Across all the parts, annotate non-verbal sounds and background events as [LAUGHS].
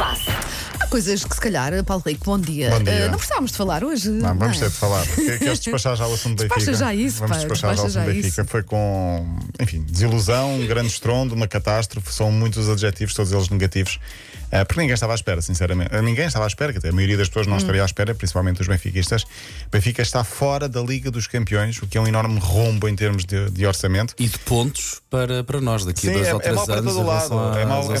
passa? Há coisas que se calhar, Paulo Rico, bom dia. Bom dia. Eh, não precisávamos de falar hoje. Não, vamos é? ter de falar. [LAUGHS] Que- Queres despachar já o assunto do Despacha Benfica? já isso, Vamos pá, despachar já o assunto já Benfica. isso. Foi com, enfim, desilusão, um grande estrondo, uma catástrofe. São muitos os adjetivos, todos eles negativos. Ah, porque ninguém estava à espera, sinceramente. Ah, Ninguém estava à espera, a maioria das pessoas não Hum. estaria à espera, principalmente os benfiquistas. Benfica está fora da Liga dos Campeões, o que é um enorme rombo em termos de, de orçamento. E de pontos para, para nós daqui a Sim, dois é, ou é três mau para anos. todo em lado. É mau, é é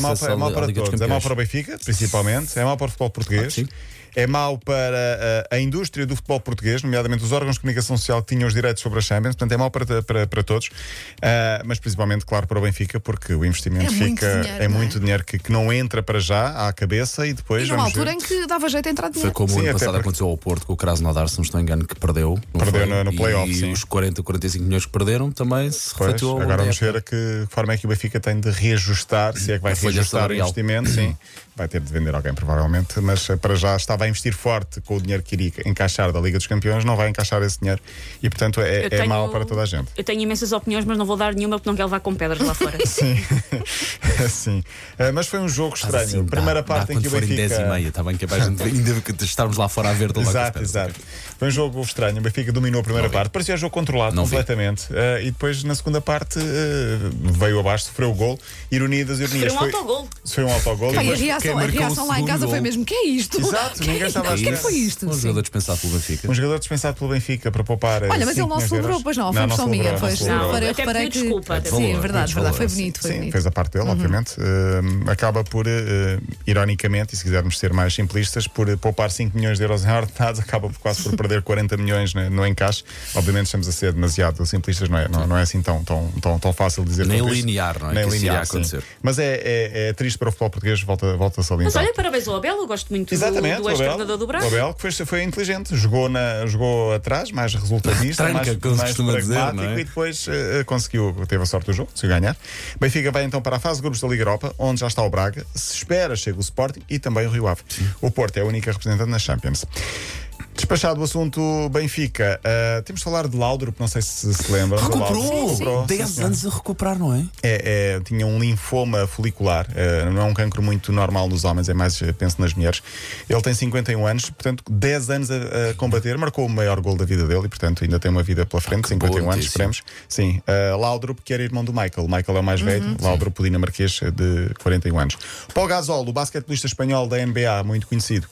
para dos todos. É mau para o Benfica, principalmente. É mau para o futebol português. Sim. É mau para uh, a indústria do futebol português, nomeadamente os órgãos de comunicação social que tinham os direitos sobre a Champions. Portanto, é mau para, para, para todos. Uh, mas principalmente, claro, para o Benfica, porque o investimento É muito fica. dinheiro, é é? muito dinheiro que, que não entra para já à cabeça e depois. E numa vamos altura ver. em que dava jeito a entrar Foi dinheiro. como Sim, o ano passado porque- aconteceu ao Porto com o Krasnodar, se não estou engano, que perdeu. Perdeu foi? no- no play-off, E sim. os 40, 45 milhões que perderam também se Pois, refletiu agora vamos ver a que forma é que o Benfica tem de reajustar, se é que vai A reajustar o investimento, sim. [CLEARS THROAT] Vai ter de vender alguém, provavelmente, mas eh, para já estava a investir forte com o dinheiro que iria encaixar da Liga dos Campeões, não vai encaixar esse dinheiro e, portanto, é, é tenho- mau para toda a gente. Eu tenho imensas opiniões, mas não vou dar nenhuma porque não quero levar com pedras lá fora. [LAUGHS] Sim, [LAUGHS] sim. Eh, mas foi um jogo Mas estranho. assim, dá- Primeira dá parte em quando que o Benfica. 10 e meia, está bem que é para a gente ainda que estarmos lá fora a ver do Exato, exato. Foi um jogo estranho. O Benfica dominou a primeira Não vi. parte. Parecia um jogo controlado Não vi. completamente. Eh, e depois, na segunda parte, eh, veio abaixo, sofreu o gol. Ironia das ironias. Foi um autogol. Foi um autogol. E e a reação, a reação lá em casa foi gol? mesmo: que é isto? Exato, [LAUGHS] Que é ninguém estava à isto? O que é que espera. foi isto? Um Sim. jogador dispensado pelo Benfica. Um jogador dispensado pelo Benfica para poupar. Olha, mas ele não celebrou, pois não, foi impressão minha. Pois. Não, reparei, que. desculpa, Sim, é verdade, desculpa. verdade. Foi bonito, foi Sim, bonito. fez a parte dele, obviamente. Uh, acaba por, uh, ironicamente, e se quisermos ser mais simplistas, por poupar 5 milhões de euros em ordenados, [LAUGHS] acaba por quase por perder 40 milhões no, no encaixe. Obviamente, estamos a ser demasiado simplistas, não é, não, não é assim tão, tão, tão, tão fácil dizer Nem linear, não é? Nem linear, acontecer. Mas é, é, é triste para o futebol português, volta, volta a salientar. Mas olha, parabéns ao Abel, eu gosto muito do, Exatamente, do o Abel, ex-treinador do o Braga. Abel que foi, foi inteligente, jogou, na, jogou atrás, mais resultadista, Tranca, mais, como mais dizer, pragmático não é? e depois eh, conseguiu, teve a sorte do jogo, conseguiu ganhar. Benfica vai então para a fase de grupos da Liga Europa, onde já está o Braga, se espera chega o Sporting e também o Rio Ave. O Porto é a única representante na Champions. Despachado o assunto Benfica, eh, temos de falar de Laudrup, não sei se se Laudrup. Recuperou! Recuperou, sim, 10 senhor. anos a recuperar, não é? É, é, tinha um linfoma folicular, é, não é um cancro muito normal nos homens, é mais, eh, penso, nas mulheres. Ele tem 51 anos, portanto, 10 anos a, a combater, marcou o maior gol da vida dele e, portanto, ainda tem uma vida pela frente, que 51 boa anos, esperemos. Sim, uh, Laudrup, que era irmão do Michael. Michael é o mais velho, Laudrup, o dinamarquês de 41 anos. Paul Gasol, o basquetebolista espanhol da NBA, muito conhecido,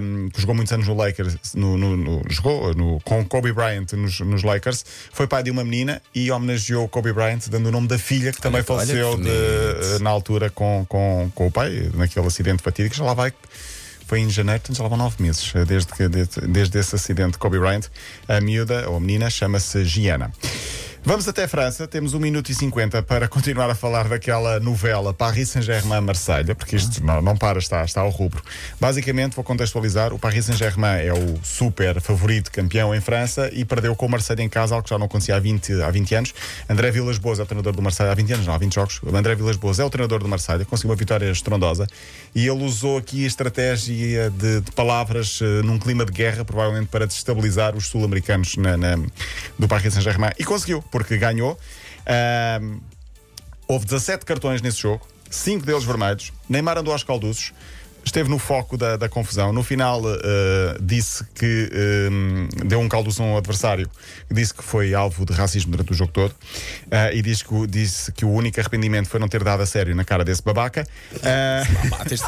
um, que jogou muitos anos no Lakers, no, no- no- jogou no- com Kobe Bryant nos, nos Lakers, foi pai de uma menina e homenageou Kobe Bryant, dando o nome da filha, que também Olha, olha faleceu que de- na altura com, com, com o pai, naquele acidente fatídico, já lá vai. Foi em janeiro, portanto já lá vão nove meses desde, que, desde, desde esse acidente de Kobe Bryant. A miúda, ou a menina, chama-se Giana. Vamos até França, temos 1 minuto e 50 para continuar a falar daquela novela Paris Saint-Germain-Marselha, porque isto não, não para, está, está ao rubro. Basicamente, vou contextualizar: o Paris Saint-Germain é o super favorito campeão em França e perdeu com o Marselha em casa, algo que já não acontecia há 20, há 20 anos. André Vilas Boas é o treinador do Marselha há 20 anos, não, há 20 jogos. André Vilas Boas é o treinador do Marselha, conseguiu uma vitória estrondosa e ele usou aqui a estratégia de, de palavras eh, num clima de guerra, provavelmente para destabilizar os sul-americanos do Paris Saint-Germain. E conseguiu, porque ganhou. Ahm, houve 17 cartões nesse jogo, 5 deles vermelhos. Neymar andou aos calduços. Esteve no foco da, da confusão. No final, eh, disse que eh, deu um calduço a um adversário. Disse que foi alvo de racismo durante o jogo todo. Eh, e diz que, o- disse que o único arrependimento foi não ter dado a sério na cara desse babaca. Esse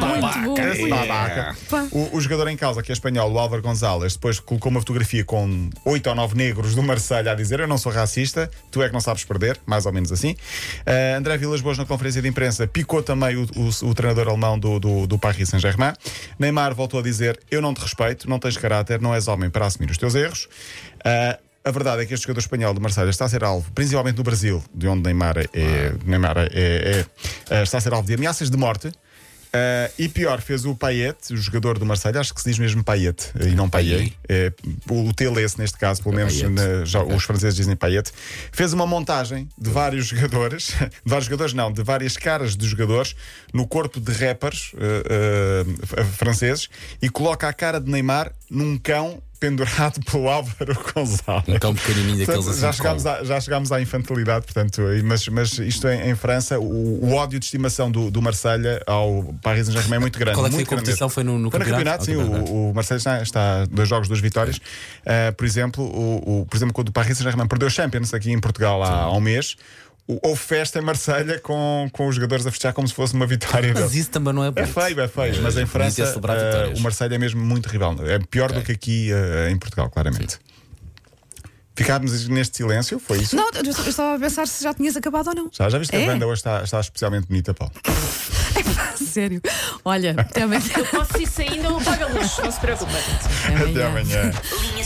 babaca. esse babaca. O, o jogador em causa, que é espanhol, o Álvaro Gonzalez, depois colocou uma fotografia com oito ou nove negros do Marselha a dizer: Eu não sou racista, tu é que não sabes perder, mais ou menos assim. Uh, André Vilas Boas, na conferência de imprensa, picou também o, o- o treinador alemão do, do, do Paris Saint-Germain. Neymar voltou a dizer: Eu não te respeito, não tens caráter, não és homem para assumir os teus erros. Uh, a verdade é que este jogador espanhol do Marselha está a ser alvo, principalmente no Brasil, de onde Neymar é, Neymar é, é- é, está a ser alvo de ameaças de morte. Uh, e pior, fez o Payet, o jogador do Marselha, acho que se diz mesmo Payet e não Payet. É, o T lê-se neste caso, pelo menos na- já, os franceses dizem Payet. Fez uma montagem de vários jogadores, [LAUGHS] de vários jogadores, não, de várias caras de jogadores no corpo de rappers uh, uh, franceses e coloca a cara de Neymar num cão pendurado [LAUGHS] pelo Álvaro Gonzalez. Cão pequenininho daqueles Portanto, assim. já, chegámos à, já chegámos à infantilidade, portanto, mas, mas isto em, em França, o, o ódio de estimação do, do Marselha ao Paris Saint-Germain é muito grande. Qual é que foi a competição? grande. Foi no, no Foi no campeonato, sim. Campeonato. O, o Marseille está, está dois jogos, duas vitórias. Uh, por exemplo, o, o- por exemplo, quando o Paris Saint-Germain perdeu o Champions aqui em Portugal há, há um mês, houve festa em Marselha com, com os jogadores a festejar como se fosse uma vitória. Mas isso também não é É bonito. feio, é feio, mas em é França uh, o Marseille é mesmo muito rival. É pior Ok. do que aqui uh, em Portugal, claramente. Ficámos neste silêncio, foi isso? Não, eu estava a pensar se já tinhas acabado ou não. Já, já viste que É? a banda hoje está, está especialmente bonita, Paulo? [LAUGHS] Sério. Olha, [LAUGHS] também. Eu posso ir saindo, eu pago a luz, não se preocupe. Até amanhã. Só